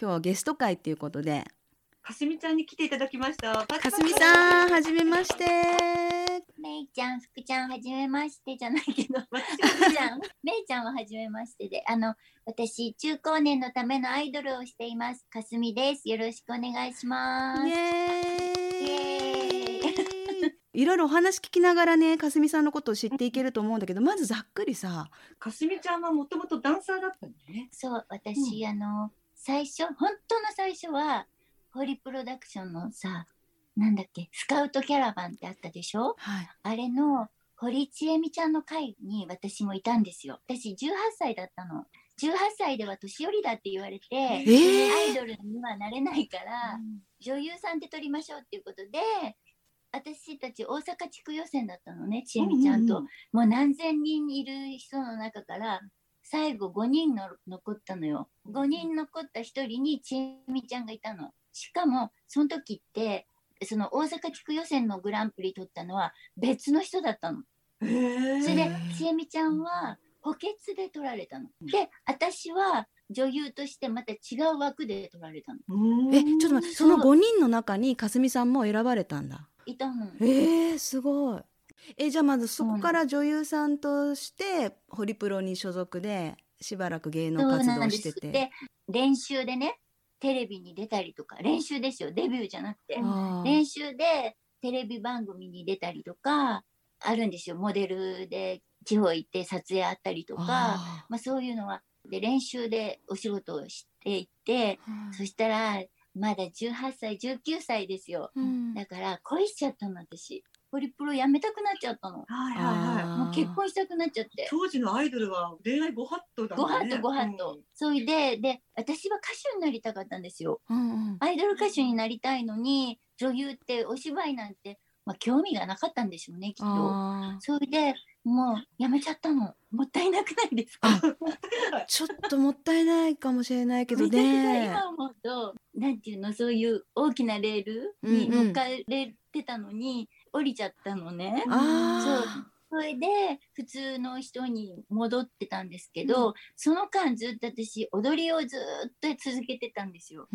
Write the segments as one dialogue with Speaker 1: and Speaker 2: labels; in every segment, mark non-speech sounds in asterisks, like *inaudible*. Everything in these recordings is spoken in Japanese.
Speaker 1: 今日はゲスト会っていうことで
Speaker 2: かすみちゃんに来ていただきました。
Speaker 1: かすみさんはじめまして
Speaker 3: めいちゃん、福ちゃん、はじめましてじゃないけど、
Speaker 2: 私
Speaker 3: 福ちゃん、めいちゃんははじめましてで、あの、私、中高年のためのアイドルをしています。かすみです。よろしくお願いします。
Speaker 1: イエーイ *laughs* いろいろお話聞きながらねかすみさんのことを知っていけると思うんだけどまずざっくりさ
Speaker 2: かすみちゃんはもともとダンサーだったんだね。
Speaker 3: そう、私、あの、最初、本当の最初は、ホリプロダクションのさ、なんだっけ、スカウトキャラバンってあったでしょ？
Speaker 1: はい
Speaker 3: あれの堀ちえみちゃんの会に私もいたんですよ。私18歳だったの。18歳では年寄りだって言われて、
Speaker 1: えー？
Speaker 3: アイドルにはなれないから、女優さんで撮りましょうっていうことで、私たち大阪地区予選だったのね、ちえみちゃんと。
Speaker 2: うんうん
Speaker 3: もう何千人いる人の中から、最後5人の残ったのよ。5人残った1人にちえみちゃんがいたの。しかも、その時って、その大阪地区予選のグランプリ取ったのは別の人だったの。それでちえみちゃんは補欠で取られたの。で、私は女優としてまた違う枠で取られたの。
Speaker 2: うん
Speaker 1: えちょっと待ってその5人の中にかすみさんも選ばれたんだ
Speaker 3: いたの。
Speaker 1: えー、すごいえじゃあまずそこから女優さんとしてホリプロに所属でしばらく芸能活動してて。
Speaker 3: で、練習でね、テレビに出たりとか、練習ですよ、デビューじゃなくて。
Speaker 1: あー。
Speaker 3: 練習でテレビ番組に出たりとか、あるんですよ。モデルで地方行って撮影あったりとか、
Speaker 1: あ
Speaker 3: まあそういうのは、で、練習でお仕事をしていて、
Speaker 1: ー
Speaker 3: そしたら、まだ18歳、19歳ですよ。
Speaker 1: うん。
Speaker 3: だから恋しちゃったの私。ホリプロやめたくなっちゃったの。
Speaker 2: はいはいはい。
Speaker 3: もう結婚したくなっちゃって。
Speaker 2: 当時のアイドルは恋愛ご法度だね。
Speaker 3: ごはとごはと。それで、で、私は歌手になりたかったんですよ。
Speaker 1: うんうん
Speaker 3: アイドル歌手になりたいのに、女優ってお芝居なんて、まあ興味がなかったんでしょうね、きっと。それでもうやめちゃったの。もったいなくないですか？
Speaker 1: あちょっともったいないかもしれないけどね
Speaker 3: 今思うと、なんていうの、そういう大きなレールに
Speaker 1: うんうん
Speaker 3: 乗っかれてたのに、降りちゃったのね。
Speaker 1: あ
Speaker 3: それで普通の人に戻ってたんですけど、その間ずっと私踊りをずっと続けてたんですよ。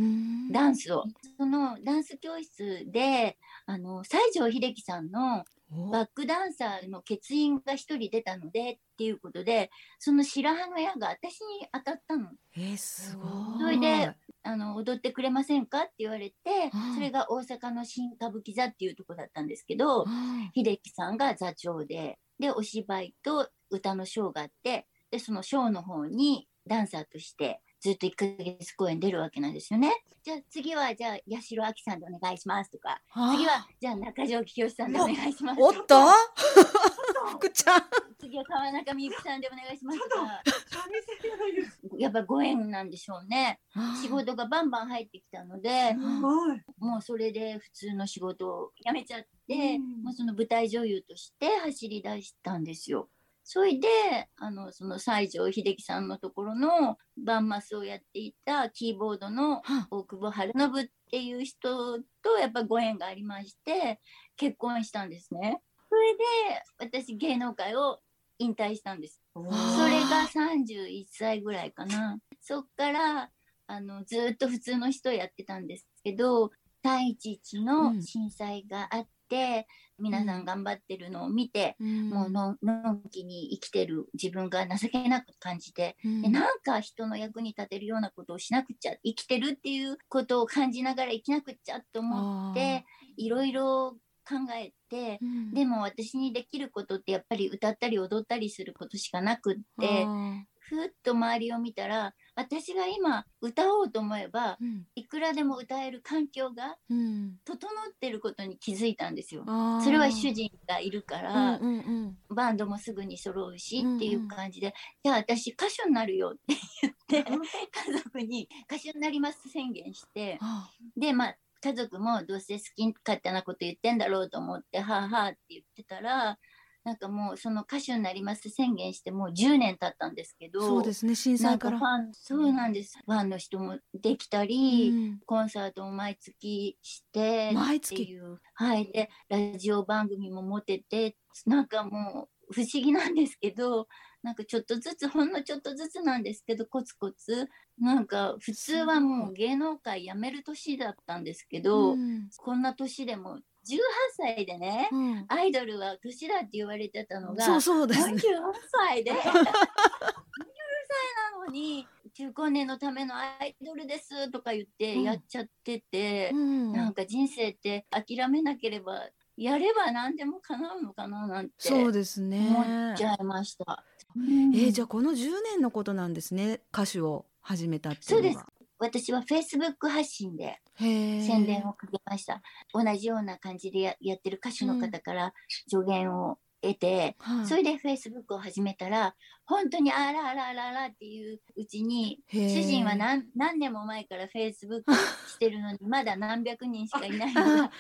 Speaker 3: ダンスを。そのダンス教室で、あの、西城秀樹さんの
Speaker 1: お
Speaker 3: バックダンサーの欠員が一人出たのでっていうことで、その白羽の矢が私に当たったの。
Speaker 1: えー、すごい
Speaker 3: それであの、踊ってくれませんか？って言われて
Speaker 1: うん、
Speaker 3: それが大阪の新歌舞伎座っていうとこだったんですけど、秀樹さんが座長で、で、お芝居と歌のショーがあって、で、そのショーの方にダンサーとしてずっと1ヶ月公演出るわけなんですよね。じゃあ次は、じゃあ、八代亜紀さんでお願いしますとか、次は、じゃあ中条きよしさんでお願いします
Speaker 1: おっと？*laughs* 福ちゃん。
Speaker 3: 次は川中美幸さんでお願いしますと
Speaker 2: ちょ
Speaker 3: か、やっぱご縁なんでしょうね。仕事がバンバン入ってきたので。もうそれで普通の仕事を辞めちゃって、
Speaker 2: うん
Speaker 3: もうその舞台女優として走り出したんですよ。それで、あの、その西城秀樹さんのところのバンマスをやっていたキーボードの
Speaker 1: は
Speaker 3: 大久保春信っていう人とやっぱご縁がありまして、結婚したんですね。それで、私芸能界を引退したんです。それが31歳ぐらいかな。そっから、あの、ずっと普通の人やってたんですけど、311の震災があって、皆さん頑張ってるのを見て、もうののんきに生きてる自分が情けなく感じて、でなんか人の役に立てるようなことをしなくちゃ、生きてるっていうことを感じながら生きなくちゃと思って、いろいろ考えて、でも私にできることってやっぱり歌ったり踊ったりすることしかなくって、ふっと周りを見たら、私が今歌おうと思えば、いくらでも歌える環境が整ってることに気づいたんですよ。それは主人がいるから、バンドもすぐに揃うしっていう感じで、じゃあ私歌手になるよって言って、家族に歌手になります宣言して、で、まあ、家族もどうせ好き勝手なこと言ってんだろうと思って、はあはあって言ってたら、なんかもうその歌手になります宣言してもう10年経ったんですけど、
Speaker 1: そうですね震災から
Speaker 3: なんかファン、そうなんです。ファンの人もできたり、コンサートも毎月して
Speaker 1: 毎月？
Speaker 3: はい。で、ラジオ番組も持てて、なんかもう不思議なんですけどなんかちょっとずつほんのちょっとずつなんですけどコツコツなんか普通はもう芸能界辞める年だったんですけど、
Speaker 1: うん
Speaker 3: こんな年でも18歳でね
Speaker 1: うん
Speaker 3: アイドルは年だって言われてたのが
Speaker 1: そうそうです
Speaker 3: 48
Speaker 1: ね。
Speaker 3: 歳で *laughs* 48歳なのに中高年のためのアイドルですとか言ってやっちゃってて
Speaker 1: う、ん
Speaker 3: なんか人生って諦めなければやれば何でも叶うのかななんて
Speaker 1: そうですね。
Speaker 3: 思っちゃいました。
Speaker 1: えーじゃ
Speaker 3: ゃ
Speaker 1: あこの10年のことなんですね歌手を始めたってい
Speaker 3: そうです
Speaker 1: うのが。
Speaker 3: 私は Facebook 発信で宣伝をかけました。同じような感じでややってる歌手の方から助言を得て、
Speaker 1: はい
Speaker 3: それで Facebook を始めたら本当にあらあらあらあらっていううちに主人は何何年も前から Facebook してるのに *laughs* まだ何百人しかいないのが *laughs* あと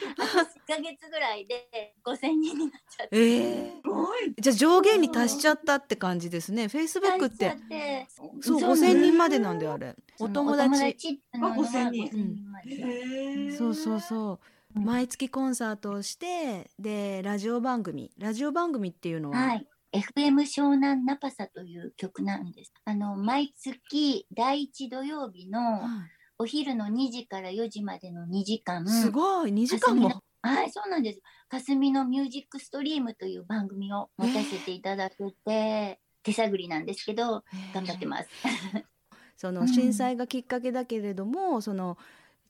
Speaker 3: 1ヶ月ぐらいで5000人になっちゃって。
Speaker 1: えー
Speaker 2: すごい。
Speaker 1: じゃあ上限に達しちゃったって感じですね。Facebook って
Speaker 3: なっちゃって
Speaker 1: そう
Speaker 3: そう
Speaker 1: 5000人までなんだよあれ。お友
Speaker 3: お友
Speaker 1: 達。
Speaker 3: 達ってのが
Speaker 2: あ5000人
Speaker 3: 5000人まで
Speaker 2: へえ。
Speaker 1: そうそうそう。
Speaker 3: うん
Speaker 1: 毎月コンサートをしてでラジオ番組ラジオ番組っていうのは、
Speaker 3: はい。FM 湘南ナパサという曲なんです。あの、毎月第一土曜日の
Speaker 1: は
Speaker 3: お昼の2時から4時までの2時間。
Speaker 1: いすごい2時間も？
Speaker 3: はい、そうなんです。かすみのミュージックストリームという番組を持たせていただけて、手探りなんですけど、頑張ってます。*laughs*
Speaker 1: その
Speaker 3: うん
Speaker 1: 震災がきっかけだけれども、その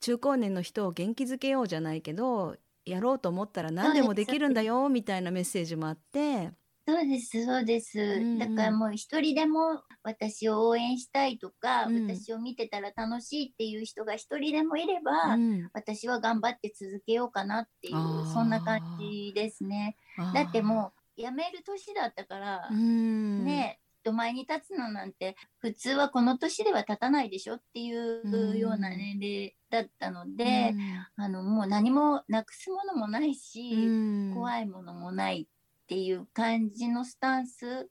Speaker 1: 中高年の人を元気づけようじゃないけどやろうと思ったら何でもできるんだよみたいなメッセージもあって。
Speaker 3: そうです、そうです。
Speaker 1: んうん。
Speaker 3: だからもう一人でも私を応援したいとか、
Speaker 1: うん。
Speaker 3: 私を見てたら楽しいっていう人が一人でもいれば、
Speaker 1: うん。
Speaker 3: 私は頑張って続けようかなっていうそんな感じですね。だってもう辞める年だったから、ね人前に立つのなんて普通はこの年では立たないでしょっていうような年齢だったので、あのもう何もなくすものもないし、
Speaker 1: うん、
Speaker 3: 怖いものもないっていう感じのスタンス。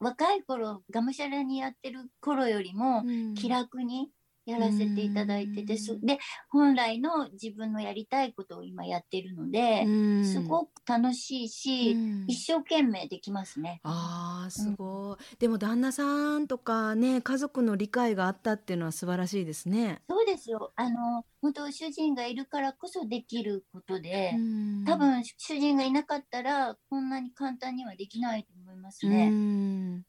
Speaker 3: 若い頃がむしゃらにやってる頃よりも
Speaker 1: うん。
Speaker 3: 気楽にやらせていただいてて、
Speaker 1: うん。
Speaker 3: そで本来の自分のやりたいことを今やってるので、
Speaker 1: うん。
Speaker 3: すごく楽しいし、
Speaker 1: うん。
Speaker 3: 一生懸命できますね。
Speaker 1: あーすごい、でも旦那さんとかね家族の理解があったっていうのは素晴らしいですね。
Speaker 3: そうですよ。あの本当主人がいるからこそできることで、
Speaker 1: うん。
Speaker 3: 多分主人がいなかったらこんなに簡単にはできないと思います
Speaker 1: う
Speaker 3: ね。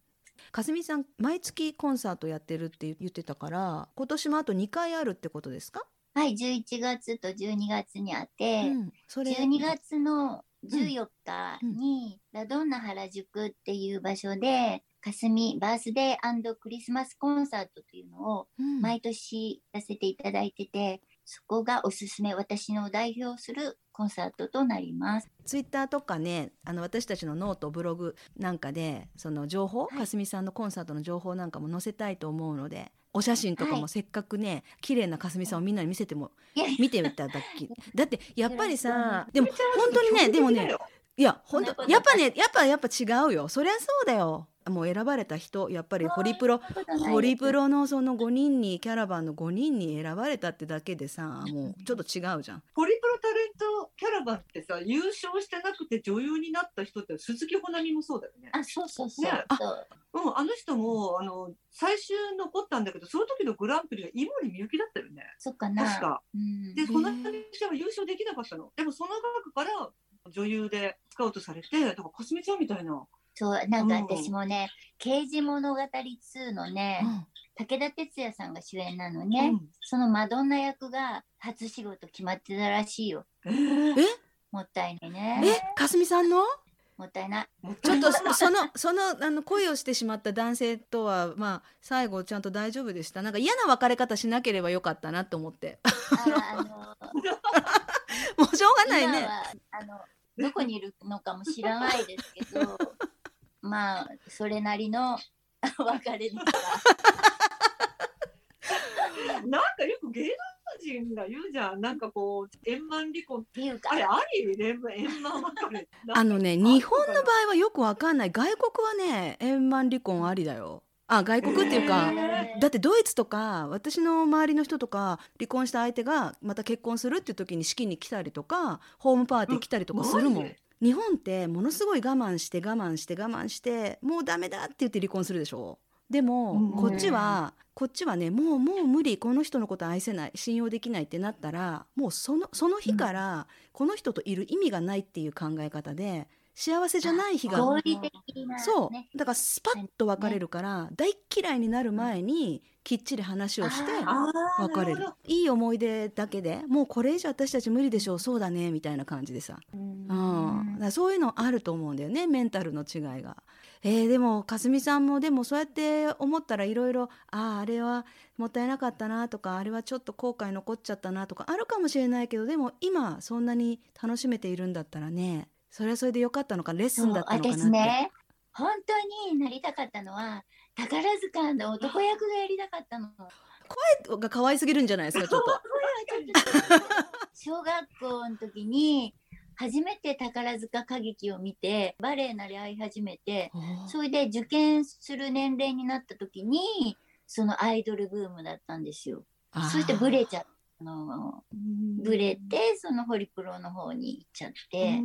Speaker 1: んかすみさん毎月コンサートやってるって言ってたから今年もあと2回あるってことですか、
Speaker 3: はい11月と12月にあって、
Speaker 1: うん、それ。
Speaker 3: 12月の14日に、ラドンナ原宿っていう場所で、かすみバースデークリスマスコンサートというのを
Speaker 1: うん。
Speaker 3: 毎年やらせていただいてて、そこがおすすめ、私の代表するコンサートとなります。
Speaker 1: ツイッターとかねあの私たちのノートブログなんかでその情報、
Speaker 3: はい。
Speaker 1: かすみさんのコンサートの情報なんかも載せたいと思うのでお写真とか
Speaker 3: はい。
Speaker 1: もせっかくね、綺麗なかすみさんをみんなに見せても見てみただきだってやっぱり
Speaker 3: よ
Speaker 1: さ
Speaker 3: ろ
Speaker 1: でも本当にねでもねいや本当やっぱねやっぱやっぱ違うよ。そりゃそうだよもう選ばれた人やっぱりホリプロホリプロのその5人にキャラバンの5人に選ばれたってだけでさもうちょっと違うじゃん。
Speaker 2: ホリプロタレントキャラバンってさ優勝してなくて女優になった人って鈴木保奈美もそうだよね。
Speaker 3: あ、そうそうそう。
Speaker 2: ね
Speaker 3: そう
Speaker 2: うん、あの人もあの最終残ったんだけどその時のグランプリが井森美幸だったよね。
Speaker 3: そっかな。
Speaker 2: 確か。
Speaker 3: うん
Speaker 2: で、保奈美ちゃんは優勝できなかったの。でもその中から女優でスカウトされて、だからかすみちゃんみたいな。
Speaker 3: そう、なんか私もね、刑事物語2のね、
Speaker 1: うん。
Speaker 3: 武田鉄矢さんが主演なのね。
Speaker 2: うん。
Speaker 3: そのマドンナ役が初仕事決まってたらしいよ。
Speaker 2: え？
Speaker 3: もったいないね。
Speaker 1: え？かすみさんの？
Speaker 3: もったいない。
Speaker 1: ちょっとそのそのあの恋をしてしまった男性とはまあ最後ちゃんと大丈夫でした。なんか嫌な別れ方しなければよかったなと思って。
Speaker 3: ああの *laughs*
Speaker 1: もうしょうがないね。
Speaker 3: 今はあのどこにいるのかも知らないですけど、まあそれなりの *laughs* 別れでした。*laughs*
Speaker 2: なんかよく芸能人が言うじゃん。なんかこう円満離婚。
Speaker 3: っていうか
Speaker 2: あれあり？円満別れ。
Speaker 1: あのね日本の場合はよくわかんない外国はね円満離婚ありだよあ外国っていうか、
Speaker 3: へー
Speaker 1: だってドイツとか私の周りの人とか離婚した相手がまた結婚するっていう時に式に来たりとかホームパーティー来たりとかするもん日本ってものすごい我慢して我慢して我慢してもうダメだって言って離婚するでしょ？でも、
Speaker 2: うん
Speaker 1: こっちはこっちはねもうもう無理この人のこと愛せない信用できないってなったらもうそのその日からこの人といる意味がないっていう考え方で幸せじゃない日が。
Speaker 3: 合理的な、ね、
Speaker 1: そう。だからスパッと別れるから、大っ嫌いになる前にきっちり話をして別れる。いい思い出だけでもうこれ以上私たち無理でしょう。そうだねみたいな感じでさ、
Speaker 3: う
Speaker 1: うん。ん、だそういうのあると思うんだよねメンタルの違いが。えーでもかすみさんもでもそうやって思ったらいろいろあああれはもったいなかったなとかあれはちょっと後悔残っちゃったなとかあるかもしれないけどでも今そんなに楽しめているんだったらねそれはそれでよかったのかレッスンだったのかなって。
Speaker 3: 私ね本当になりたかったのは宝塚の男役がやりたかったの。
Speaker 1: が可愛すぎるんじゃないですかちょっと。
Speaker 3: 小学校の時に初めて宝塚歌劇を見てバレエなり合い始めてそれで受験する年齢になった時にそのアイドルブームだったんですよ。そしてブレちゃったのブレてそのホリプロの方に行っちゃって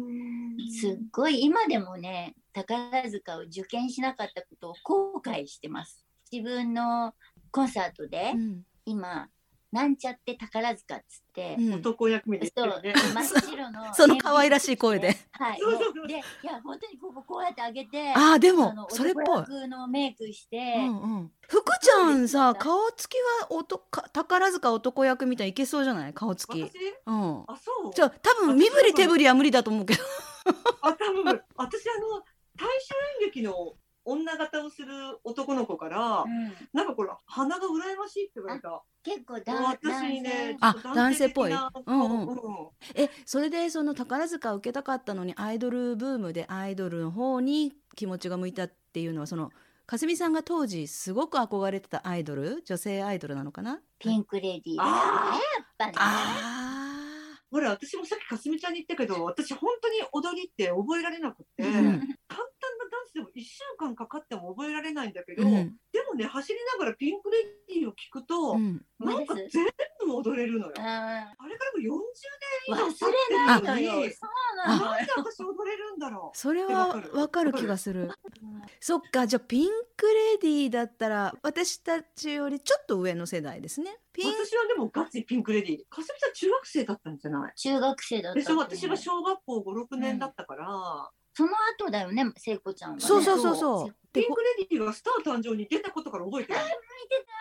Speaker 3: すっごい今でもね宝塚を受験しなかったことを後悔してます。自分のコンサートで
Speaker 1: うん。
Speaker 3: 今なんちゃって宝塚っつって、
Speaker 1: うん
Speaker 2: 男役目で
Speaker 3: そう。*laughs* 真っ白の
Speaker 1: その可愛らしい声で。
Speaker 3: はい。で、いや、本当にこここうやって上げて、
Speaker 1: ああで
Speaker 3: あ
Speaker 1: も
Speaker 3: の
Speaker 1: それっぽい。
Speaker 3: 男役のメイクして、
Speaker 1: うんうん、福ちゃんさ顔つきはおとか宝塚男役みたいにいけそうじゃない？顔つき。
Speaker 2: 私？
Speaker 1: うん。
Speaker 2: あそう？
Speaker 1: じゃあ多分身振り手振りは無理だと思うけど。
Speaker 2: あ多分私あの大衆演劇の女型をする男の子から
Speaker 3: うん。
Speaker 2: なんかこれ鼻が羨ましいって言われた。
Speaker 3: 結構だ
Speaker 2: 私にね、
Speaker 1: あ男性っぽい。うんうん。えそれでその宝塚を受けたかったのにアイドルブームでアイドルの方に気持ちが向いたっていうのはそのかすみさんが当時すごく憧れてたアイドル？女性アイドルなのかな？
Speaker 3: ピンクレディーだよね、
Speaker 2: あ
Speaker 3: やっぱね。
Speaker 1: あ
Speaker 2: ほら私もさっきかすみちゃんに言ったけど私本当に踊りって覚えられなくて、
Speaker 1: うん。
Speaker 2: 簡単なダンスでも1週間かかっても覚えられないんだけど、
Speaker 1: うん。
Speaker 2: でもね走りながらピンクレディーを聞くと、
Speaker 1: うん。
Speaker 2: なんか全部踊れるのよ。あ
Speaker 3: あ
Speaker 2: れからも40
Speaker 3: ー
Speaker 2: 年以上
Speaker 3: 忘れないの。そうなのよ
Speaker 2: なんで。私踊れるんだろう。
Speaker 1: それは
Speaker 2: わかる
Speaker 1: 気がするそっかじゃあピンクレディーだったら私たちよりちょっと上の世代ですねピン
Speaker 2: 私はでもガチピンクレディー。かすみちゃん中学生だったんじゃない？
Speaker 3: 中学生だった
Speaker 2: で私は小学校5、6年だったから、
Speaker 3: その後だよね、聖子ちゃんは、ね。
Speaker 1: そうそうそうそう。で
Speaker 2: ピンクレディーがスター誕生に出たことから覚えてる。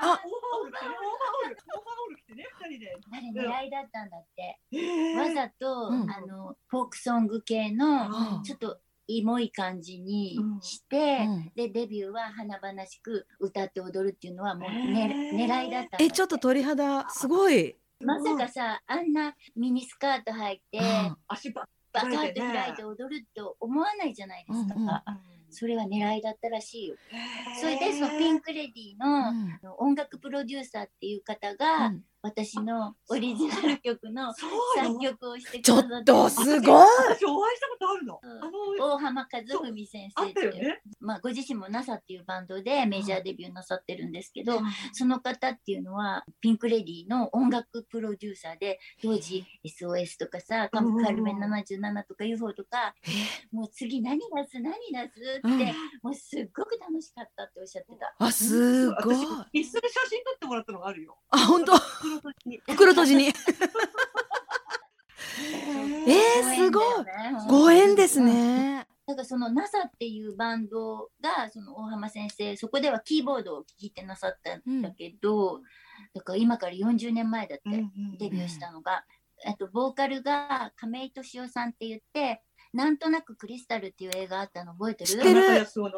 Speaker 1: あ
Speaker 2: オーバーオール着てね、オーバーオール、オーバーオール着てね、二人で。
Speaker 3: あれ狙いだったんだって。
Speaker 2: えー。
Speaker 3: わざと、
Speaker 1: うん。
Speaker 3: あの、フォークソング系の、
Speaker 1: あ
Speaker 3: ちょっとエモい感じに
Speaker 2: うん
Speaker 3: して、
Speaker 1: うん。
Speaker 3: で、デビューは華々しく歌って踊るっていうのはもう、
Speaker 2: へ
Speaker 3: ね、
Speaker 2: ー。
Speaker 3: 狙いだったんだて。
Speaker 1: えちょっと鳥肌すごい。
Speaker 3: まさかさ、あんなミニスカート履いて、
Speaker 1: あ
Speaker 2: 足ばっ
Speaker 3: バカッと開いて踊るって思わないじゃないですか。
Speaker 1: うんうん
Speaker 3: それは狙いだったらしいよ。それで、その
Speaker 2: ン
Speaker 3: ピンクレディの、
Speaker 1: うん。
Speaker 3: あの音楽プロデューサーっていう方が、
Speaker 1: うん
Speaker 3: 私のオリジナル曲の
Speaker 2: そう
Speaker 3: 作
Speaker 2: よ。
Speaker 3: 曲をしてく
Speaker 1: ちょっ
Speaker 3: ださって
Speaker 1: とすごい
Speaker 2: 私お会いしたことあるの。
Speaker 3: うん
Speaker 2: あの、
Speaker 3: 大浜和文先
Speaker 2: あ
Speaker 3: 生っていう、
Speaker 2: ね。
Speaker 3: まあ、ご自身も NASA っていうバンドでメジャーデビューなさってるんですけど、その方っていうのはピンク・レディーの音楽プロデューサーで当時 SOS とかさカ
Speaker 2: うんうんうん
Speaker 3: カルメン77とか UFO とかもう次何出す何出すって、
Speaker 1: うん
Speaker 3: もうすっごく楽しかったっておっしゃってた。
Speaker 1: あすごい
Speaker 2: 私一緒に写真撮ってもらったのがあるよ。
Speaker 1: あ本当？
Speaker 2: 袋とじに。
Speaker 1: 袋閉じに *laughs* えーすごいご縁です。ね
Speaker 3: だからその NASA っていうバンドがその大浜先生そこではキーボードを弾いてなさったんだけど、だから今から40年前だって、デビューしたのが、あとボーカルが亀井敏夫さんって言ってなんとなくクリスタルっていう映画あったの覚えてる？
Speaker 1: 知ってる。
Speaker 3: そう。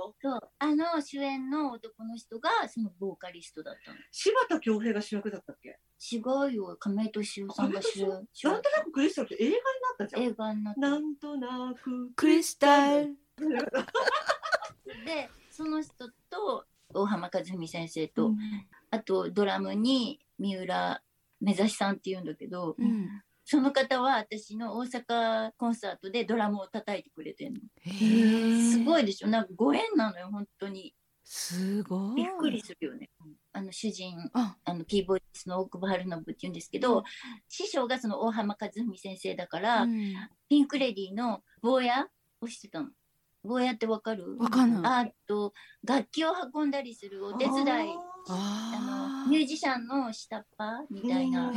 Speaker 3: あの主演の男の人がそのボーカリストだったの。
Speaker 2: 柴田恭平が主役だったっけ？
Speaker 3: 違うよ。亀井敏夫さんが主演。主演
Speaker 2: なんとなくクリスタルって映画になったじゃん。
Speaker 3: 映画になって
Speaker 2: なんとなく
Speaker 1: クリスタル。
Speaker 3: でその人と大浜和美先生と、
Speaker 2: うん。
Speaker 3: あとドラムに三浦目指しさんっていうんだけど、
Speaker 1: うん
Speaker 3: その方は私の大阪コンサートでドラムを叩いてくれてるの。
Speaker 1: へ
Speaker 3: すご
Speaker 1: い
Speaker 3: いでしょ。なんかご縁なのよ本当に。
Speaker 1: すごい。
Speaker 3: びっくりするよね。あの主人
Speaker 1: あ。
Speaker 3: あのキーボーディの大久保春信っていうんですけど、師匠がその大浜和文先生だから、
Speaker 1: うん。
Speaker 3: ピンク・レディーの坊やをしてたの。ゴーヤってわかる？
Speaker 1: わかんない。
Speaker 3: あと楽器を運んだりするお手伝い。あのミュージシャンの下っ端みたいな。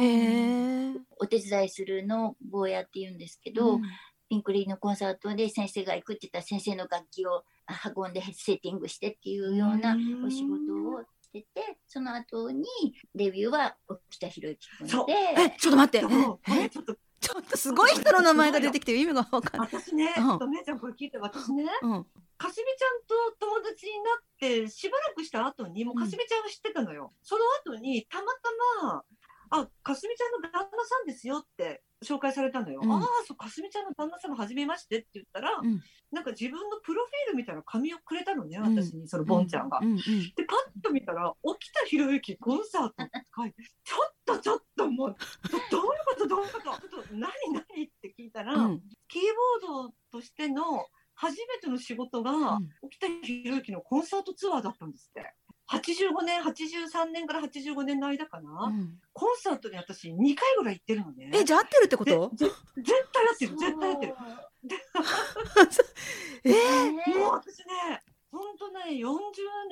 Speaker 3: お手伝いするのをゴーヤって言うんですけど、
Speaker 1: うん。
Speaker 3: ピンク・レディーのコンサートで先生が行くって言ったら先生の楽器をあ運んでセッティングしてっていうようなお仕事をしててその後にデビューは沖田博之君
Speaker 2: そう。
Speaker 3: で
Speaker 1: え、ちょっと待って。
Speaker 2: ちょっと
Speaker 1: すごい人の名前が出てきて意味がわかんない。
Speaker 2: 私ね、ち
Speaker 1: うん
Speaker 2: と姉ちゃんこれ聞いて私ね
Speaker 1: うん。
Speaker 2: かすみちゃんと友達になってしばらくした後にもうかすみちゃんは知ってたのよ、その後にたまたま「あかすみちゃんの旦那さんですよ」って紹介されたのよ、
Speaker 1: うん
Speaker 2: ああそうかすみちゃんの旦那様はじめましてって言ったら、
Speaker 1: うん
Speaker 2: なんか自分のプロフィールみたいな紙をくれたのね
Speaker 1: うん
Speaker 2: 私に、そのボンちゃんが。でパッと見たら「沖田博之コンサート」って書いて「ちょっとちょっともうどどういうことどういうことちょっと何何?」って聞いたら、
Speaker 1: うん
Speaker 2: キーボードとしての初めての仕事が、
Speaker 1: うん
Speaker 2: 沖田博之のコンサートツアーだったんですって。85年83年から85年の間かな、
Speaker 1: うん
Speaker 2: コンサートに私2回ぐらい行ってるのね。
Speaker 1: え、じゃあ合ってるってこ
Speaker 2: で
Speaker 1: と？
Speaker 2: ぜ絶対やってる絶対やってる。*laughs*
Speaker 1: えー
Speaker 2: もう私ね本当ね40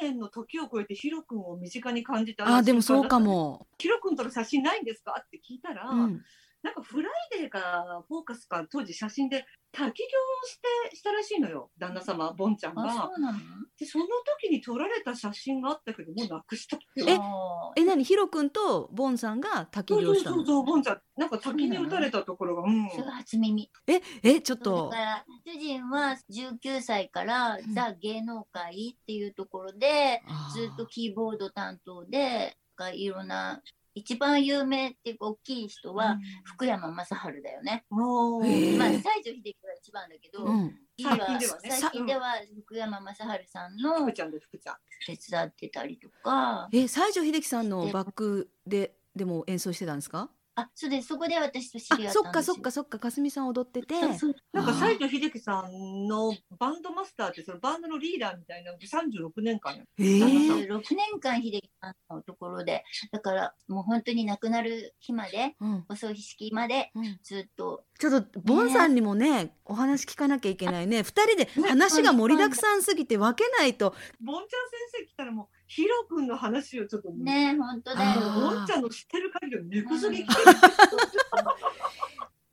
Speaker 2: 年の時を超えてヒロ君を身近に感じた
Speaker 1: あ、でもそうか。も。
Speaker 2: ヒロ君との写真ないんですか？って聞いたら、
Speaker 1: うん。
Speaker 2: なんかフライデーかフォーカスか当時写真で滝行をしてしたらしいのよ旦那様ボンちゃん
Speaker 3: あ
Speaker 2: が。
Speaker 3: そうなの？
Speaker 2: でその時に撮られた写真があったけどもうなくしたって
Speaker 1: え
Speaker 3: あ
Speaker 1: え、なにヒロ君とボンさんが滝
Speaker 2: そうそう
Speaker 1: 行したの？
Speaker 2: そうそうボンちゃん。なんか滝に打たれたところがうん。
Speaker 3: それが初耳。
Speaker 1: え、え、ちょっ
Speaker 3: だ
Speaker 1: と
Speaker 3: か。ら主人は19歳から
Speaker 1: うん。
Speaker 3: ザ芸能界っていうところでずっとキーボード担当でがいろんな一番有名っていうか大きい人は福山雅治だよね。
Speaker 2: もう、
Speaker 1: へえ
Speaker 3: まあ西城秀樹が一番だけど、
Speaker 1: うん。
Speaker 2: 最近ではね
Speaker 3: 最近では福山雅治さんの
Speaker 2: 福ちゃんです福ちゃん。
Speaker 3: 手伝ってたりとか
Speaker 1: え、西城秀樹さんのバックででも演奏してたんですか？
Speaker 3: あそうです。そこで私と知
Speaker 1: あ
Speaker 3: り合っ、
Speaker 1: そっか
Speaker 3: たんですよ。
Speaker 1: そっかそっか。か。すみさん踊ってて。
Speaker 3: そうそう
Speaker 2: なんか西城秀樹さんのバンドマスターってそのバンドのリーダーみたいなので36年間や
Speaker 1: えー。
Speaker 3: 36年間秀樹さんのところで。だからもう本当に亡くなる日まで
Speaker 1: うん。
Speaker 3: お葬式まで
Speaker 1: うん。
Speaker 3: ずっと。
Speaker 1: ちょっとボンさんにもねお話聞かなきゃいけないね。二人で話が盛りだくさんすぎて分けないと。
Speaker 2: ボンちゃん先生来たらもうヒロ君の話をちょっと
Speaker 3: ね本当だ
Speaker 1: あ
Speaker 3: よ
Speaker 1: ー
Speaker 2: ボンちゃんの知ってる限りの根こそぎ聞ける。*laughs*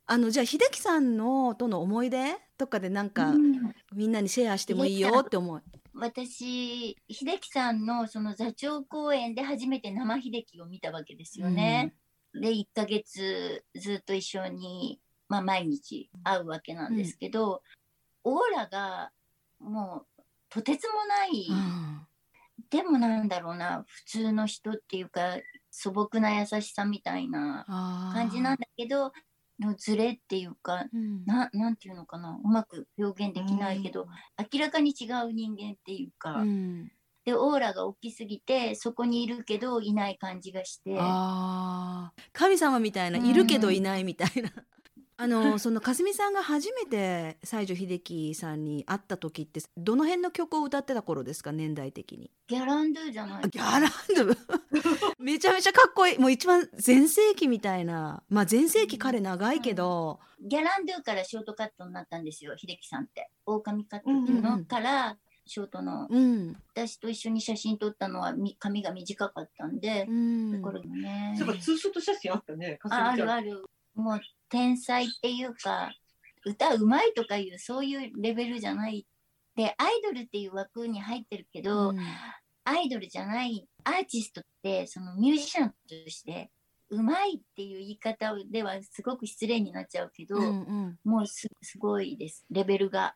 Speaker 1: あのじゃあ秀樹さんのとの思い出とかでなんか、
Speaker 3: うん。
Speaker 1: みんなにシェアしてもいいよって思う。
Speaker 3: 私秀樹さんのその座長公演で初めて生秀樹を見たわけですよね。で1ヶ月ずっと一緒に、まあ、毎日会うわけなんですけど、オーラがもうとてつもない、
Speaker 1: うん
Speaker 3: でもなんだろうな普通の人っていうか素朴な優しさみたいな感じなんだけどのズレっていうか
Speaker 1: うん。
Speaker 3: ななんていうのかなうまく表現できないけど、明らかに違う人間っていうか、
Speaker 1: うん。
Speaker 3: でオーラが大きすぎてそこにいるけどいない感じがして。
Speaker 1: 神様みたいな、
Speaker 3: うん。
Speaker 1: いるけどいないみたいな。あのそのかすみさんが初めて西城秀樹さんに会った時ってどの辺の曲を歌ってた頃ですか年代的に？
Speaker 3: ギャランドゥじゃない
Speaker 1: あギャランドゥ？*laughs* めちゃめちゃかっこいい。もう一番全盛期みたいな。まあ全盛期彼長いけど、
Speaker 3: ギャランドゥからショートカットになったんですよ秀樹さんって。狼カットっていう
Speaker 1: うんうん
Speaker 3: のからショートの。
Speaker 1: うん。
Speaker 3: 私と一緒に写真撮ったのはみ髪が短かったんで
Speaker 1: う、ん。
Speaker 3: だからね。
Speaker 2: そうかツーショット写真あったねかすみ
Speaker 3: ああ
Speaker 2: ちゃん。
Speaker 3: るある。もう天才っていうか歌うまいとかいうそういうレベルじゃない。でアイドルっていう枠に入ってるけど、
Speaker 1: うん。
Speaker 3: アイドルじゃないアーティストってそのミュージシャンとしてうまいっていう言い方ではすごく失礼になっちゃうけど、
Speaker 1: うんうん。
Speaker 3: もうすすごいです。レベルが。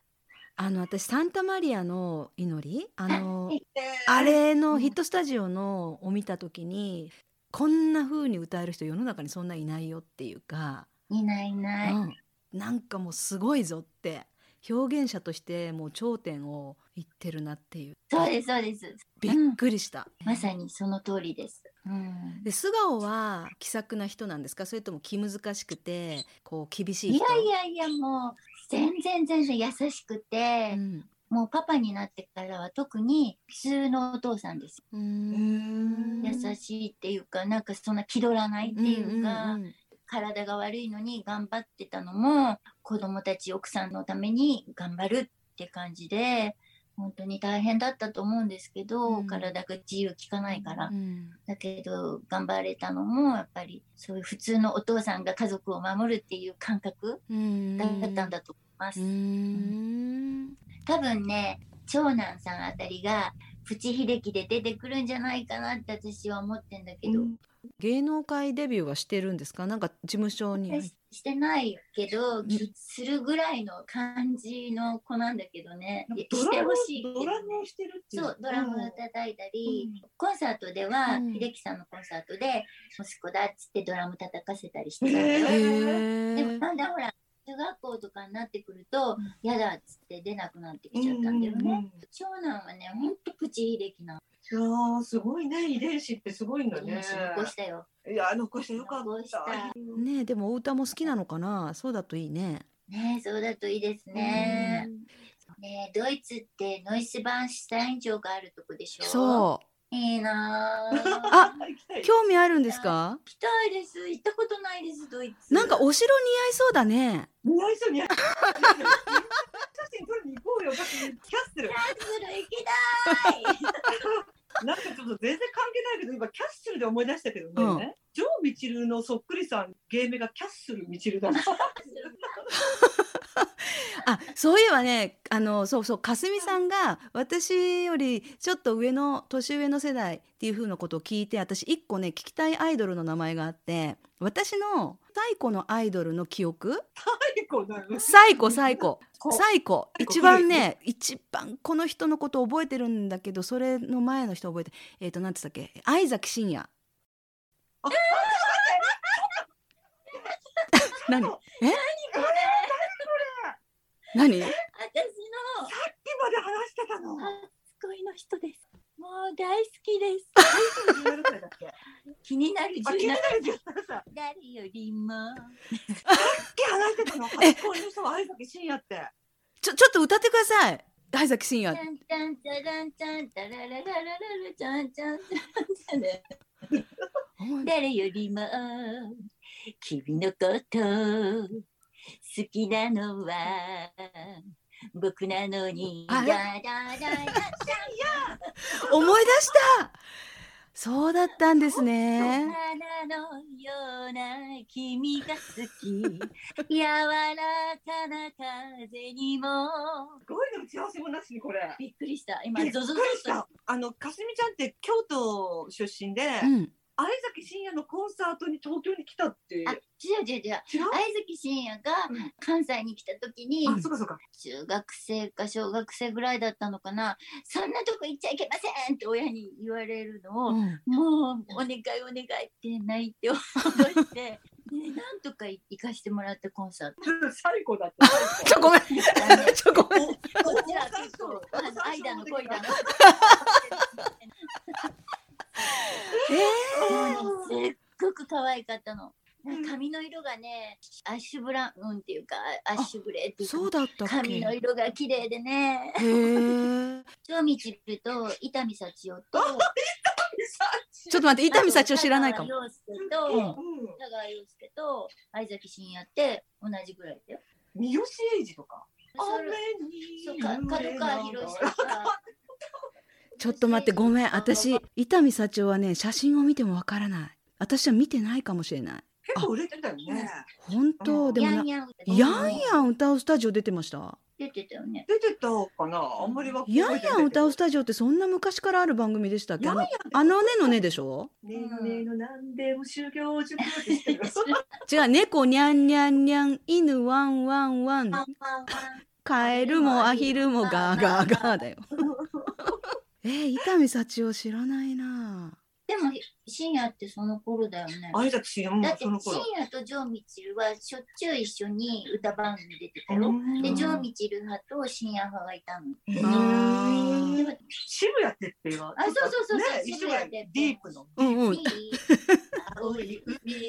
Speaker 1: あの私サンタマリアの祈り？あの
Speaker 3: はい。
Speaker 1: あれのヒットスタジオのを見た時にこんな風に歌える人世の中にそんないないよっていうか、
Speaker 3: いないいない。
Speaker 1: うん、なんかもうすごいぞって表現者としてもう頂点を言ってるなっていう
Speaker 3: そうですそうです。
Speaker 1: びっくりした。
Speaker 3: まさにその通りです。うん、
Speaker 1: で素顔は気さくな人なんですか？それとも気難しくてこう厳しい
Speaker 3: い
Speaker 1: 人
Speaker 3: やいやいやもう全然全然優しくて、
Speaker 1: うん
Speaker 3: もうパパになってからは特に普通のお父さんです。優しいっていうかなんかそんな気取らないっていうか、
Speaker 1: んんん
Speaker 3: 体が悪いのに頑張ってたのも子供たち奥さんのために頑張るって感じで本当に大変だったと思うんですけど、
Speaker 1: うん。
Speaker 3: 体が自由利かないから、
Speaker 1: うん。
Speaker 3: だけど頑張れたのもやっぱりそういう普通のお父さんが家族を守るっていう感覚
Speaker 1: うん。
Speaker 3: だったんだと思います。
Speaker 1: うん。
Speaker 3: 多分ね長男さんあたりがプチ秀樹で出てくるんじゃないかなって私は思ってんだけど、
Speaker 1: 芸能界デビューはしてるんですか？なんか事務所に。
Speaker 3: ししてないけど、するぐらいの感じの子なんだけどね。して
Speaker 2: ドラム
Speaker 3: ほしい
Speaker 2: ドラムをしてるっていう
Speaker 3: そうドラムを叩いたり、コンサートでは、
Speaker 1: うん。
Speaker 3: 秀樹さんのコンサートで息子だっつってドラム叩かせたりしてたでも
Speaker 1: ー
Speaker 3: だんだんほら中学校とかになってくると嫌だっつって出なくなってきちゃったんだよね。長男はねほんとプチ秀樹なの。
Speaker 2: いやーすごいね。遺伝子ってすごいんだね。
Speaker 3: 残したよ。
Speaker 2: いや残してよかっ
Speaker 3: た。た。
Speaker 1: ねえでもお歌も好きなのかな？そうだといいね。
Speaker 3: ねそうだといいですね。ねドイツってノイスバーンシュタイン城があるとこでしょ？
Speaker 1: そう。
Speaker 3: いいなぁ。
Speaker 1: あ *laughs* 興味あるんですか？
Speaker 3: 行きたいです。行ったことないです、ドイツ。
Speaker 1: なんかお城似合いそうだね。
Speaker 2: 似合いそう似合いそう。写真撮りに行こうよ。キャッスル。
Speaker 3: キャッスル行きたい。*laughs*
Speaker 2: なんかちょっと全然関係ないけど今キャッスルで思い出したけどね、ジョー・ミチルのそっくりさん芸名がキャッスル・ミチルだ。*laughs*
Speaker 1: あそういえばねあのそうそうかすみさんが私よりちょっと上の年上の世代っていう風なことを聞いて私一個ね聞きたいアイドルの名前があって私の最古のアイドルの記憶？
Speaker 2: 最高だよ
Speaker 1: 最古最古
Speaker 2: こ
Speaker 1: 最古一番ね一番この人のこと覚えてるんだけどそれの前の人覚えてえっ、と何て言ったっけ？相崎真也
Speaker 2: あ *laughs*
Speaker 1: 何？え？
Speaker 3: こ
Speaker 1: 何？
Speaker 3: 私の
Speaker 2: さっきまで話してたの
Speaker 3: 初恋の人です。もう大好きです。
Speaker 2: 17歳だっけ
Speaker 3: 気になる
Speaker 2: あ、気に
Speaker 3: 17
Speaker 2: なる17歳。
Speaker 3: 誰よりも。
Speaker 2: さっき話してたの。初恋の人は相崎真也って。
Speaker 1: ちょちょっと歌ってください相崎真
Speaker 3: ちゃ
Speaker 1: 也
Speaker 3: 誰よりも君のこと好きなのは僕なのに
Speaker 1: あれ
Speaker 3: だだだだ *laughs*
Speaker 1: 思い出した。そうだったんですね。
Speaker 3: 花のような君が好き。柔らかな風にも。
Speaker 2: すごいね打ち合わせもなしにこれ。
Speaker 3: びっくりした。今
Speaker 2: びっくり
Speaker 3: ゾゾゾ
Speaker 2: した。あのかすみちゃんって京都出身で、
Speaker 1: うん
Speaker 2: 相崎真也のコンサートに東京に来たって。
Speaker 3: あ違う違う違う。相崎真也が
Speaker 2: うん
Speaker 3: 関西に来た時に、
Speaker 2: あ、そうかそうか。
Speaker 3: 中学生か小学生ぐらいだったのかなそんなとこ行っちゃいけませんって親に言われるのを、
Speaker 1: うん
Speaker 3: もうお願いお願いって泣いて脅して *laughs* でなんとか行かしてもらったコンサート。
Speaker 2: 最高だった。*laughs*
Speaker 1: ちょごめんちょごめん
Speaker 3: こちら結構あの間の恋だの。
Speaker 1: え
Speaker 3: もうねすっごく可愛かったの。髪の色がねアッシュブラウンっていうかアッシュグレーっていうか
Speaker 1: そうだった
Speaker 3: 髪の色が綺麗でね。
Speaker 1: へえ
Speaker 3: 長 *laughs* 道ると伊丹幸代と
Speaker 1: ちょっと待って伊丹幸代知らないかも
Speaker 3: 田川陽介と、
Speaker 1: うん
Speaker 3: 田川陽介と相崎真也って同じぐらいだよ。
Speaker 2: 三好英二とか？
Speaker 3: それそうか角川博とか。*laughs*
Speaker 1: ちょっと待ってごめん。私伊丹幸代はね写真を見てもわからない。私は見てないかもしれない。
Speaker 2: 結構売れてたよね。
Speaker 1: 本当？でもな
Speaker 3: ヤンヤン
Speaker 1: ヤンヤン歌うスタジオ出てました？
Speaker 3: 出てたよね。
Speaker 2: 出てたかな？あんまりは。
Speaker 1: ヤンヤン歌うスタジオってそんな昔からある番組でしたっけ？あの
Speaker 2: ヤンヤン
Speaker 1: あのねのねでしょ？
Speaker 2: ねえねえのなんでも修行塾。*laughs*
Speaker 1: 違う猫にゃんにゃんにゃん犬ワンワンワン。
Speaker 3: ワンワンワン。
Speaker 1: カエルもアヒルもガーガーガーだよ *laughs* えー、伊丹幸代知らないな。
Speaker 3: でも深夜ってその頃だよね。
Speaker 2: 相崎真也も
Speaker 3: だって
Speaker 2: その頃。
Speaker 3: 深夜とジョー・ミチルはしょっちゅう一緒に歌番組出てたよ。で、ジョー・ミチル派と深夜派がいたの。
Speaker 2: 渋谷ってって
Speaker 3: あそうそうそうそう
Speaker 2: ね
Speaker 3: 渋
Speaker 2: 渋谷
Speaker 3: 谷って
Speaker 2: ディープの。
Speaker 1: うんうん。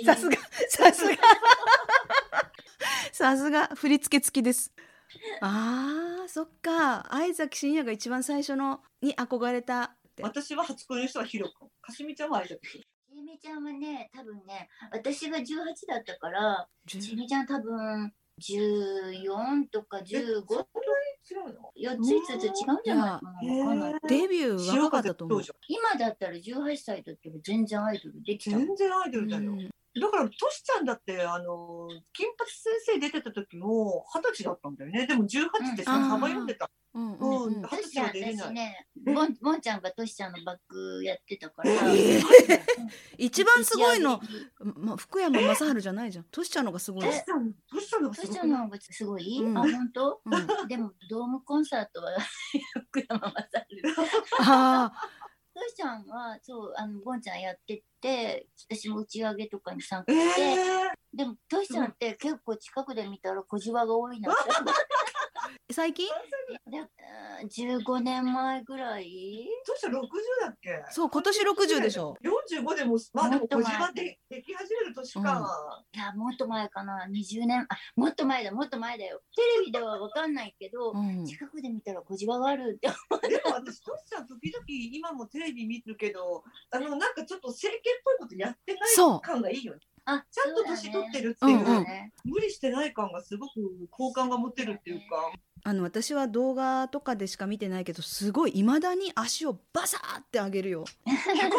Speaker 1: さすがさすが。さすが振り付け付きです。あーそっか相崎真也が一番最初のに憧れたって。
Speaker 2: 私は初恋の人はヒロ君。かすみちゃんは相崎。真也。
Speaker 3: ちえみちゃんはね、多分ね、私が18だったから、ちえみちゃん多分14とか
Speaker 2: え
Speaker 3: 15
Speaker 2: そんなに違うの
Speaker 3: ？4つ5つ違うんじゃないかなかんない。
Speaker 1: デビュー若かったと思う。
Speaker 2: 白。
Speaker 3: 今だったら18歳だったら全然アイドルできた
Speaker 2: 全然アイドルだよ。
Speaker 1: うん
Speaker 2: だから、トシちゃんだって、あの、金八先生出てた時も、二十歳だったんだよね。でも、18ってさ、
Speaker 1: うん。
Speaker 2: サバ読んでた。
Speaker 1: うんうんうん。
Speaker 2: うん。
Speaker 3: トシちゃん
Speaker 2: 二十歳は出れない。
Speaker 3: 私ねボンボンちゃんがトシちゃんのバックやってたから、
Speaker 2: えー。
Speaker 1: 一番すごいのま、福山雅治じゃないじゃん。トシちゃんのがすごい
Speaker 2: ト。シちゃん、トシちゃんのが
Speaker 3: ト
Speaker 2: すごい？
Speaker 3: シちゃんの方がすごい、
Speaker 1: うん。
Speaker 3: あ本当？
Speaker 1: うん、
Speaker 3: でもドームコンサートは *laughs* 福山雅治。
Speaker 1: あ
Speaker 3: トシちゃんはそうあのボンちゃんやってて私も打ち上げとかに参加
Speaker 2: え
Speaker 3: して、
Speaker 2: え
Speaker 3: でもトシちゃんって結構近くで見たら小じわが多いなって
Speaker 1: ー *laughs* 最近？
Speaker 3: であー15年前ぐらい？
Speaker 2: トシちゃん60だっけ？
Speaker 1: そう今年60でしょ。
Speaker 2: 45でも、まあでも、小
Speaker 3: もっと前。
Speaker 2: 島ででき始める年か。
Speaker 3: いやもっと前かな。20年。あもっと前だ。もっと前だよ。テレビでは分かんないけど、
Speaker 1: うん。
Speaker 3: 近くで見たら小じわがあるって
Speaker 2: でも私、トシちゃん、時々、今もテレビ見るけど、あの、なんかちょっと整形っぽいことやってない
Speaker 1: そう。
Speaker 2: 感がいいよね。
Speaker 3: あ
Speaker 2: ちゃんと年取ってるっていうう、
Speaker 1: んうん
Speaker 3: ね
Speaker 2: 無理してない感がすごく好感が持てるっていうか。
Speaker 1: あの私は動画とかでしか見てないけどすごい未だに足をバサーって上げるよ。
Speaker 2: 180度。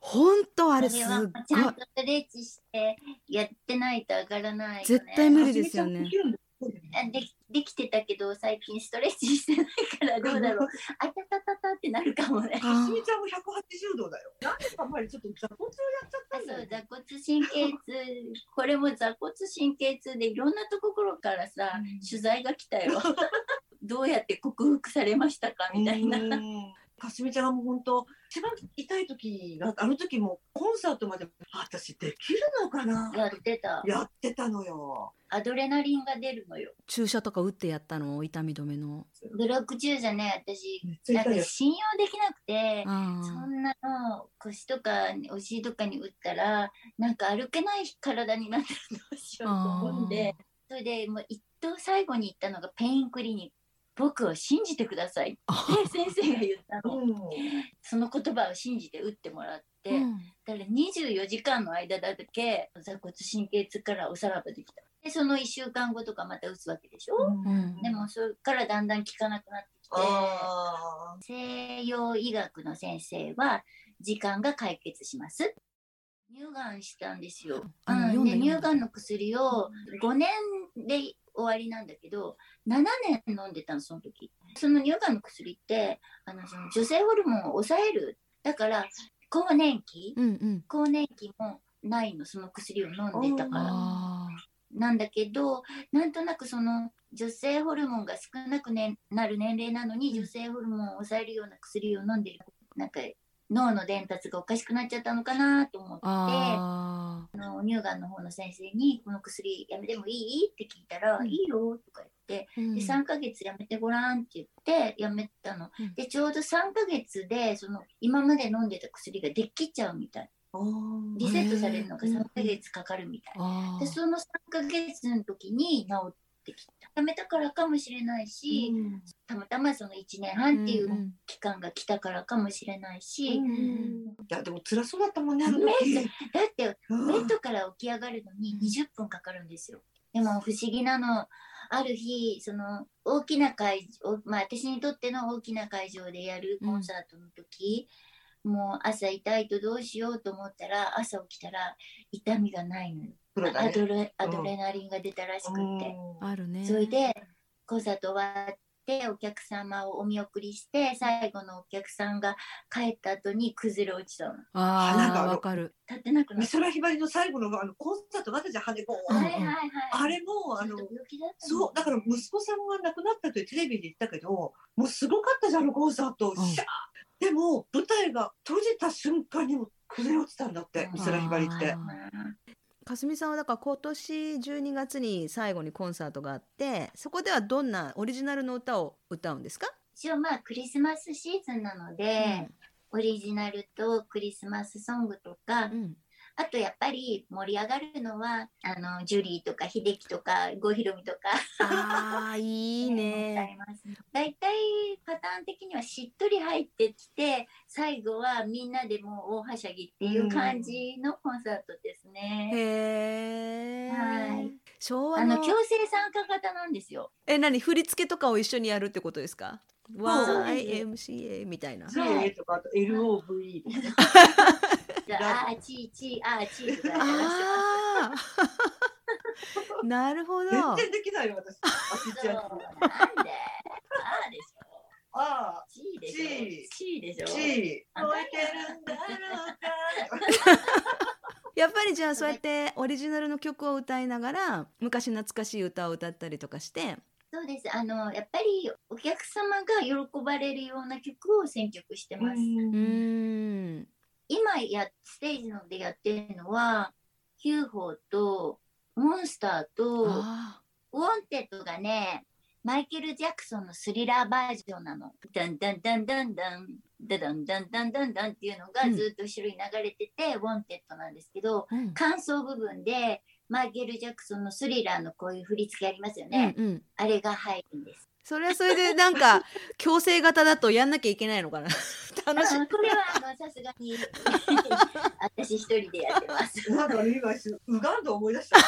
Speaker 1: 本当あれすごい
Speaker 3: ちゃんとストレッチしてやってないと上がらないよね
Speaker 1: 絶対無理ですよね
Speaker 2: で
Speaker 3: できできてたけど最近ストレッチしてないからどうだろう。*laughs* あたたたたってなるかもね。
Speaker 2: かすみちゃんも180度だよ。なんでか前ちょっと座骨をやっちゃった
Speaker 3: あ
Speaker 2: んだよ。
Speaker 3: 座骨神経痛。これも座骨神経痛でいろんなところからさ、
Speaker 2: うん。
Speaker 3: 取材が来たよ。*laughs* どうやって克服されましたか？みたいな。
Speaker 2: うんかすみちゃんはもう本当一番痛い時があの時もコンサートまであ私できるのかな？
Speaker 3: やってた。
Speaker 2: やってたのよ。
Speaker 3: アドレナリンが出るのよ。
Speaker 1: 注射とか打ってやったの？痛み止めの。
Speaker 3: ブロック中じゃね私。なんか。信用できなくて
Speaker 1: あ
Speaker 3: そんなの腰とかお尻とかに打ったらなんか歩けない体になったらどうしようと思うんでそれでもう一等最後に行ったのがペインクリニック僕を信じてくださいって
Speaker 1: あ。
Speaker 3: 先生が言ったの。
Speaker 2: うん。
Speaker 3: その言葉を信じて打ってもらって、
Speaker 1: うん。
Speaker 3: だから24時間の間だけ座骨神経痛からおさらばできた。でその1週間後とかまた打つわけでしょ、
Speaker 1: うん。
Speaker 3: でもそれからだんだん効かなくなってきて
Speaker 2: あ
Speaker 3: 西洋医学の先生は時間が解決します。乳がんしたんですよ、乳がん。の薬を5年で終わりなんだけど7年飲んでたのその時。その乳がんの薬ってあのその女性ホルモンを抑える。だから更年期
Speaker 1: うんうん。
Speaker 3: 更年期もないのその薬を飲んでたから。
Speaker 1: あ
Speaker 3: なんだけどなんとなくその女性ホルモンが少なく、ね、なる年齢なのに女性ホルモンを抑えるような薬を飲んでる。なんか脳の伝達がおかしくなっちゃったのかなと思って
Speaker 1: あ
Speaker 3: あの乳がんの方の先生に「この薬やめてもいい?」って聞いたら「
Speaker 1: うん
Speaker 3: いいよ」とか言って
Speaker 1: ー。うん。
Speaker 3: で3ヶ月やめてごらんって言ってやめたの、
Speaker 1: うん。
Speaker 3: でちょうど3ヶ月でその今まで飲んでた薬ができちゃうみたい。
Speaker 2: ー。
Speaker 3: リセットされるのが
Speaker 2: へー
Speaker 3: 3ヶ月かかるみたい。でその3ヶ月の時に治ってきたやめたからかもしれないし、
Speaker 2: うん
Speaker 3: たまたまその1年半ってい
Speaker 1: ん
Speaker 3: う期間が来たからかもしれないし、
Speaker 2: うんいやでも辛そうだったもんね
Speaker 3: だって
Speaker 2: うん。
Speaker 3: ベッドから起き上がるのに20分かかるんですよ。でも不思議なのある日その大きな会場、まあ、私にとっての大きな会場でやるコンサートの時、もう朝痛いとどうしようと思ったら朝起きたら痛みがないのよ。ア
Speaker 2: プロだね
Speaker 3: ドレアドレナリンが出たらしくって。
Speaker 2: うん
Speaker 1: あるね。
Speaker 3: それでコンサート終わってお客様をお見送りして最後のお客さんが帰った後に崩れ落ちたの。
Speaker 1: ああ
Speaker 2: なんかあの
Speaker 1: わかる。
Speaker 3: 立ってなくな
Speaker 2: 美
Speaker 3: った。
Speaker 2: 空ひばりの最後のあのコンサートがあったじゃん
Speaker 3: はいはいはい。
Speaker 2: あれもあの
Speaker 3: ちょっと病気だったの
Speaker 2: そうだから息子さんが亡くなったとテレビで言ったけどもうすごかったじゃんあのコンサート、
Speaker 1: うん
Speaker 2: シャーでも舞台が閉じた瞬間にも崩れ落ちたんだって
Speaker 3: うん
Speaker 2: 美空ひばりって
Speaker 1: あかすみさんはだから今年12月に最後にコンサートがあってそこではどんなオリジナルの歌を歌うんですか、
Speaker 3: 一応まあクリスマスシーズンなので、オリジナルとクリスマスソングとか、
Speaker 1: うん
Speaker 3: あとやっぱり盛り上がるのはあのジュリーとか秀樹とか郷ひろみとか
Speaker 1: ああいい
Speaker 3: あ
Speaker 1: ね。
Speaker 3: 大体パターン的にはしっとり入ってきて最後はみんなでもう大はしゃぎっていう感じのコンサートですね。
Speaker 1: へえ。
Speaker 3: はい
Speaker 1: 昭和の
Speaker 3: あの強制参加型なんですよ。
Speaker 1: え何？振り付けとかを一緒にやるってことですか？YMCA みたいな
Speaker 2: JA とかあと LOVE とか *laughs*
Speaker 3: あ、あーちーちー、あーちーとかや。
Speaker 1: ああ *laughs* なるほど
Speaker 2: 全然できないよ私。あち
Speaker 3: そう、
Speaker 2: ちゃん。
Speaker 3: なんで？あーでしょ。
Speaker 2: あ
Speaker 3: ちーでしょ。
Speaker 2: ち
Speaker 3: ちーでしょ。
Speaker 2: ち燃えてるんだろうか。*laughs*
Speaker 1: やっぱりじゃあそうやってオリジナルの曲を歌いながら昔懐かしい歌を歌ったりとかして
Speaker 3: そうです。あの、やっぱりお客様が喜ばれるような曲を選曲してます。
Speaker 1: うーん
Speaker 3: 今や、ステージのでやってるのは、UFO と、モンスターと、
Speaker 1: あ
Speaker 3: ウォンテッドがね、マイケル・ジャクソンのスリラーバージョンなの。ダンダンダンダンダン、ダダンダンダンダンダンっていうのが
Speaker 1: うん
Speaker 3: ずっと後ろに流れてて、ウォンテッドなんですけど、
Speaker 1: ーうん
Speaker 3: 間奏部分でマイケル・ジャクソンのスリラーのこういう振り付けありますよ
Speaker 1: うん
Speaker 3: ね。
Speaker 1: うん
Speaker 3: あれが入るんです。
Speaker 1: それはそれでなんか *laughs* 強制型だとやんなきゃいけないのかな *laughs* 楽し
Speaker 3: これはあのさすがに *laughs* 私一人でやってます。
Speaker 2: なんかね今ウガンダ思い出した。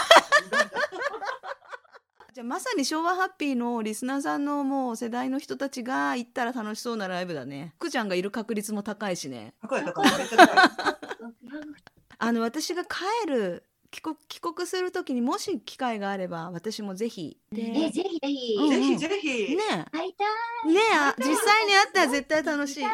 Speaker 1: じゃあまさに昭和ハッピーのリスナーさんのもう世代の人たちが行ったら楽しそうなライブだね福ちゃんがいる確率も高いしね
Speaker 2: 高い高い。
Speaker 1: あの私が帰る帰国帰国する時にもし機会があれば私もぜひで
Speaker 3: え
Speaker 1: ね
Speaker 3: ぜひぜひ、
Speaker 1: うん
Speaker 2: ぜひぜひ。
Speaker 3: 会いたい。
Speaker 1: ねあ実際に会ったら絶対楽しい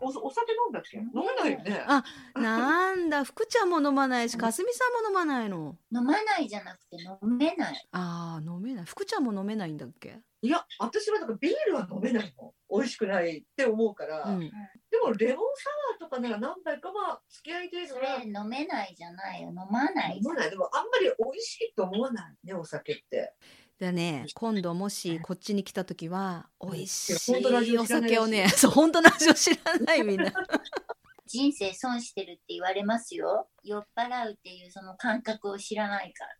Speaker 2: おお酒飲んだっけ？飲めないよね。
Speaker 1: あなんだ福ちゃんも飲まないしかすみさんも飲まないの？
Speaker 3: 飲まないじゃなくて飲めない。
Speaker 1: あー飲めない福ちゃんも飲めないんだっけ？
Speaker 2: いや私はなんかビールは飲めないの。美味しくないって思うから。
Speaker 1: うん
Speaker 2: でもレモンサワーとかなら何杯かまあ付き合い程
Speaker 3: そ
Speaker 2: 度は
Speaker 3: れ飲めないじゃないよ。飲まない
Speaker 2: 飲。まない。でもあんまり美味しいと思わないねお酒って。
Speaker 1: だね今度もしこっちに来た時は美味し
Speaker 2: いや本当の味
Speaker 1: いお
Speaker 2: を知らない
Speaker 1: 酒をねそう本当の味を知らないみんな
Speaker 3: 人生損してるって言われますよ。酔っ払うっていうその感覚を知らないから。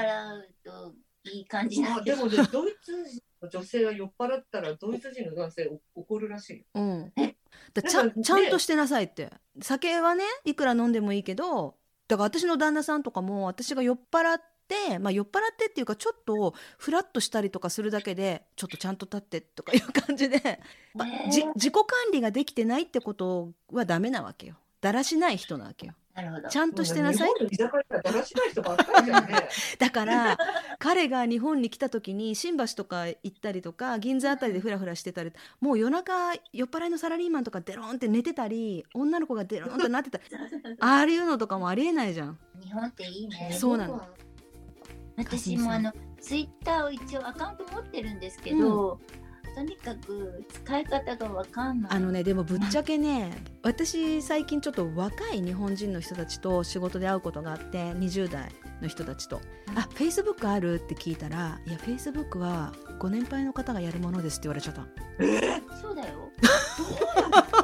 Speaker 3: 酔っ払うといい感じなんで。
Speaker 2: もねドイツ人の女性は酔っ払ったらドイツ人の男性お怒るらしいよ。
Speaker 1: うん
Speaker 3: え
Speaker 1: だちゃちゃんとしてなさいって。酒はねいくら飲んでもいいけどだから私の旦那さんとかも私が酔っ払ってまあ酔っ払ってっていうかちょっとフラッとしたりとかするだけでちょっとちゃんと立ってとかいう感じで、まあ自己管理ができてないってことはダメなわけよ。だらしない人なわけよ
Speaker 3: なるほど。
Speaker 1: ちゃんとしてなさい
Speaker 2: 日本の居酒屋ってだらしない人ばっかりじゃんね。*laughs*
Speaker 1: だから彼が日本に来た時に新橋とか行ったりとか銀座あたりでフラフラしてたりもう夜中酔っ払いのサラリーマンとかデロンって寝てたり女の子がデロンとなってたり *laughs* ああいうのとかもありえないじゃん。
Speaker 3: 日本っていいね。
Speaker 1: そうなの。
Speaker 3: 私もあのツイッターを一応アカウント持ってるんですけど、とにかく使い方がわかんない。
Speaker 1: あのねでもぶっちゃけね私最近ちょっと若い日本人の人たちと仕事で会うことがあって20代の人たちと「あフェイスブックある?」って聞いたら「いやフェイスブックはご年配の方がやるものです」って言われちゃった。
Speaker 3: そうだよ。そ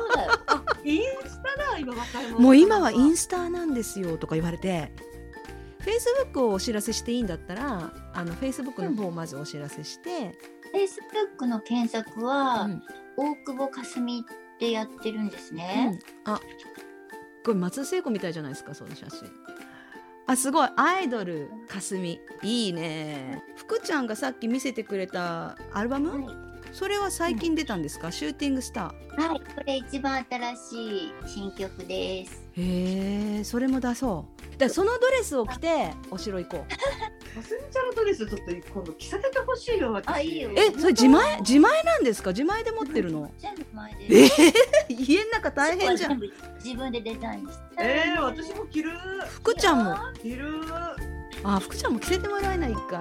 Speaker 3: うだよ。*laughs*
Speaker 2: インスタだ今若い者
Speaker 1: もう今はインスタなんですよとか言われてフェイスブックをお知らせしていいんだったらあのフェイスブックの方をまずお知らせして、
Speaker 3: Facebook の検索は、
Speaker 1: うん。
Speaker 3: 大久保かすみってやってるんですね。
Speaker 1: うん。あこれ松田聖子みたいじゃないですかその写真。あすごい。アイドルかすみ。いいね。福ちゃんがさっき見せてくれたアルバム、
Speaker 3: はい、
Speaker 1: それは最近出たんですか、シューティングスタ
Speaker 3: はい、これ一番新しい新曲です。
Speaker 1: ーへえそれも出そう。だそのドレスを着てお城行こう *laughs*
Speaker 2: かすみちゃんのドレスちょっと今度着させてほしいよ私。
Speaker 3: あいいよ
Speaker 1: えそれ自前自前なんですか？自前で持ってるの？
Speaker 3: 全部前で。
Speaker 1: えー、家の中大変じゃん
Speaker 3: 全部自分でデザインして。
Speaker 2: えー、私も着る。
Speaker 1: 福ちゃんも
Speaker 2: 着る。
Speaker 1: あ福ちゃんも着せてもらえない一回